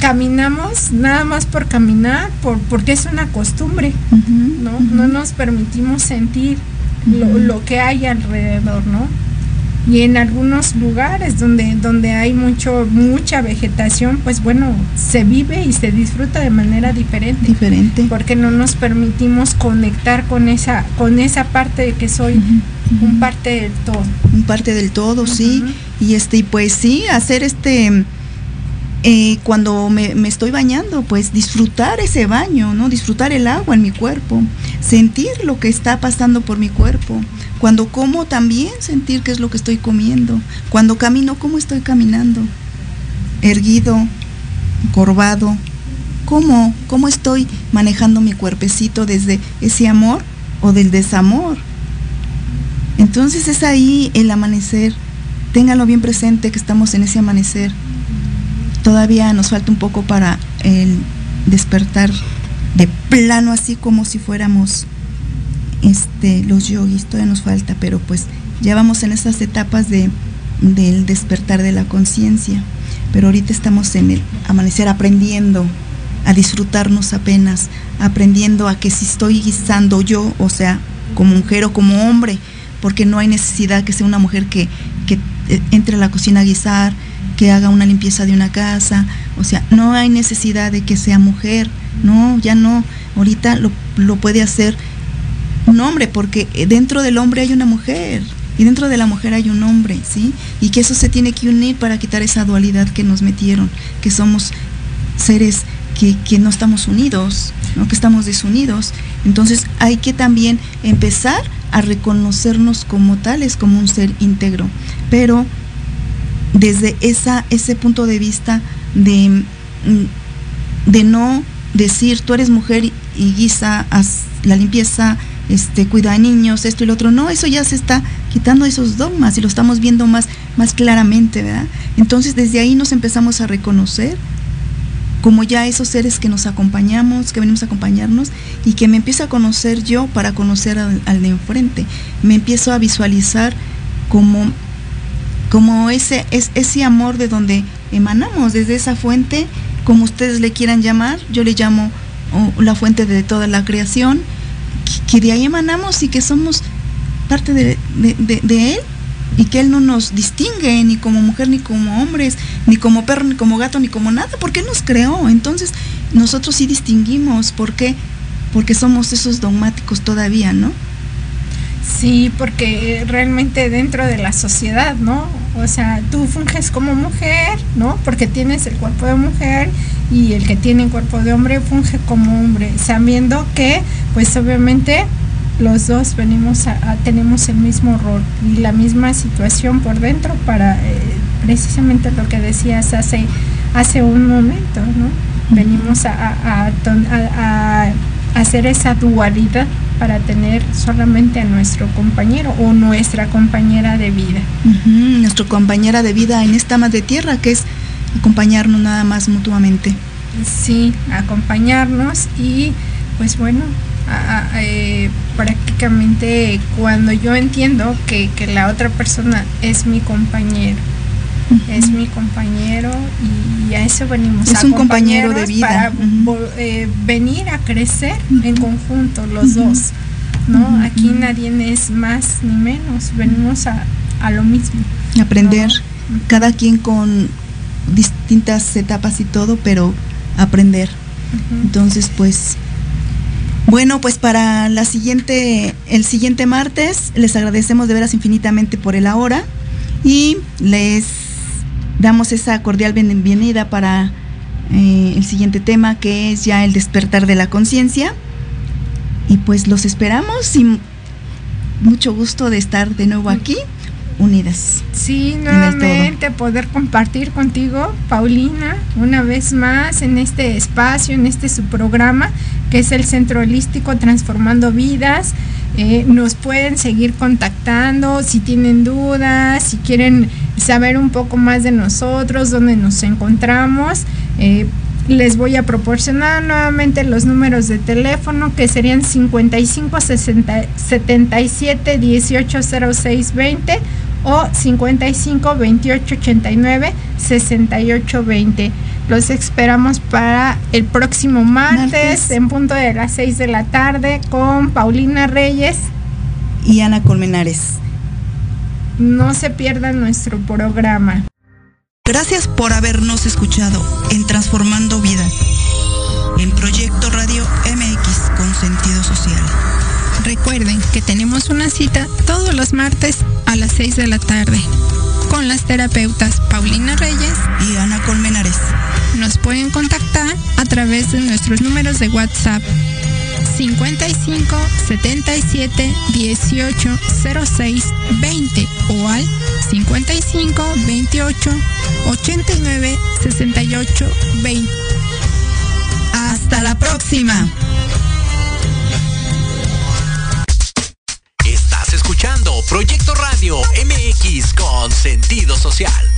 Caminamos nada más por caminar, por, porque es una costumbre, ¿no? No nos permitimos sentir lo, lo, que hay alrededor, ¿no? Y en algunos lugares donde, donde hay mucho, mucha vegetación, pues bueno, se vive y se disfruta de manera diferente. Diferente. Porque no nos permitimos conectar con esa, con esa parte de que soy un parte del todo. Un parte del todo, sí. Y este, y pues sí, hacer este eh, cuando me, estoy bañando, pues disfrutar ese baño, ¿no? Disfrutar el agua en mi cuerpo, sentir lo que está pasando por mi cuerpo. Cuando como también sentir qué es lo que estoy comiendo. Cuando camino, cómo estoy caminando. Erguido, corvado. ¿Cómo? ¿Cómo estoy manejando mi cuerpecito desde ese amor o del desamor? Entonces es ahí el amanecer. Ténganlo bien presente que estamos en ese amanecer todavía nos falta un poco para el despertar de plano, así como si fuéramos este, los yogis, todavía nos falta, pero pues ya vamos en esas etapas de, del despertar de la conciencia. Pero ahorita estamos en el amanecer aprendiendo a disfrutarnos apenas, aprendiendo a que si estoy guisando yo, o sea, como mujer o como hombre, porque no hay necesidad que sea una mujer que, que entre a la cocina a guisar, que haga una limpieza de una casa, o sea, no hay necesidad de que sea mujer, no, ya no, ahorita lo, lo puede hacer un hombre, porque dentro del hombre hay una mujer, y dentro de la mujer hay un hombre, ¿sí? Y que eso se tiene que unir para quitar esa dualidad que nos metieron, que somos seres que, que, no estamos unidos, ¿no? que estamos desunidos. Entonces hay que también empezar a reconocernos como tales, como un ser íntegro. Pero desde esa, ese punto de vista de, mm, de no decir tú eres mujer y guisa, haz la limpieza, este, cuida a niños, esto y lo otro. No, eso ya se está quitando esos dogmas y lo estamos viendo más, más claramente, ¿verdad? Entonces desde ahí nos empezamos a reconocer como ya esos seres que nos acompañamos, que venimos a acompañarnos y que me empiezo a conocer yo para conocer al, al de enfrente. Me empiezo a visualizar como como ese, es, ese amor de donde emanamos, desde esa fuente, como ustedes le quieran llamar, yo le llamo oh, la fuente de toda la creación, que, de ahí emanamos y que somos parte de, de, de, Él y que Él no nos distingue ni como mujer, ni como hombres, ni como perro, ni como gato, ni como nada, porque Él nos creó. Entonces nosotros sí distinguimos, ¿por qué? Porque somos esos dogmáticos todavía, ¿no? Sí, porque realmente dentro de la sociedad, ¿no? O sea, tú funges como mujer, ¿no? Porque tienes el cuerpo de mujer y el que tiene el cuerpo de hombre funge como hombre, sabiendo que, pues obviamente, los dos venimos a, tenemos el mismo rol y la misma situación por dentro para eh, precisamente lo que decías hace, hace un momento, ¿no? Venimos a, a hacer esa dualidad para tener solamente a nuestro compañero o nuestra compañera de vida. Uh nuestra compañera de vida en esta madre tierra, que es acompañarnos nada más mutuamente. Sí, acompañarnos y pues bueno, a, a, eh, prácticamente cuando yo entiendo que, que la otra persona es mi compañero, es mi compañero y a eso venimos. Es un compañero de vida. Para uh -huh. eh, venir a crecer en conjunto los dos. ¿no? Aquí nadie es más ni menos, venimos a, a lo mismo. Aprender, ¿no? cada quien con distintas etapas y todo, pero aprender. Entonces, pues, bueno, pues para la siguiente, el siguiente martes, les agradecemos de veras infinitamente por el ahora y les damos esa cordial bienvenida para eh, el siguiente tema que es ya el despertar de la conciencia. Y pues los esperamos y mucho gusto de estar de nuevo aquí unidas. Sí, nuevamente poder compartir contigo, Paulina, una vez más en este espacio, en este su programa, que es el Centro Holístico Transformando Vidas. Eh, nos pueden seguir contactando si tienen dudas, si quieren saber un poco más de nosotros, dónde nos encontramos. Eh, les voy a proporcionar nuevamente los números de teléfono que serían 55 60, 77 18 06 20 o 55 28 89 68 20. Los esperamos para el próximo martes, martes, en punto de las 6 de la tarde con Paulina Reyes y Ana Colmenares. No se pierdan nuestro programa. Gracias por habernos escuchado en Transformando Vidas, en Proyecto Radio MX con sentido social. Recuerden que tenemos una cita todos los martes a las 6 de la tarde con las terapeutas Paulina Reyes y Ana Colmenares. Nos pueden contactar a través de nuestros números de WhatsApp 55 77 18 06 20 o al 55 28 89 68 20. Hasta la próxima. Estás escuchando Proyecto Radio MX con sentido social.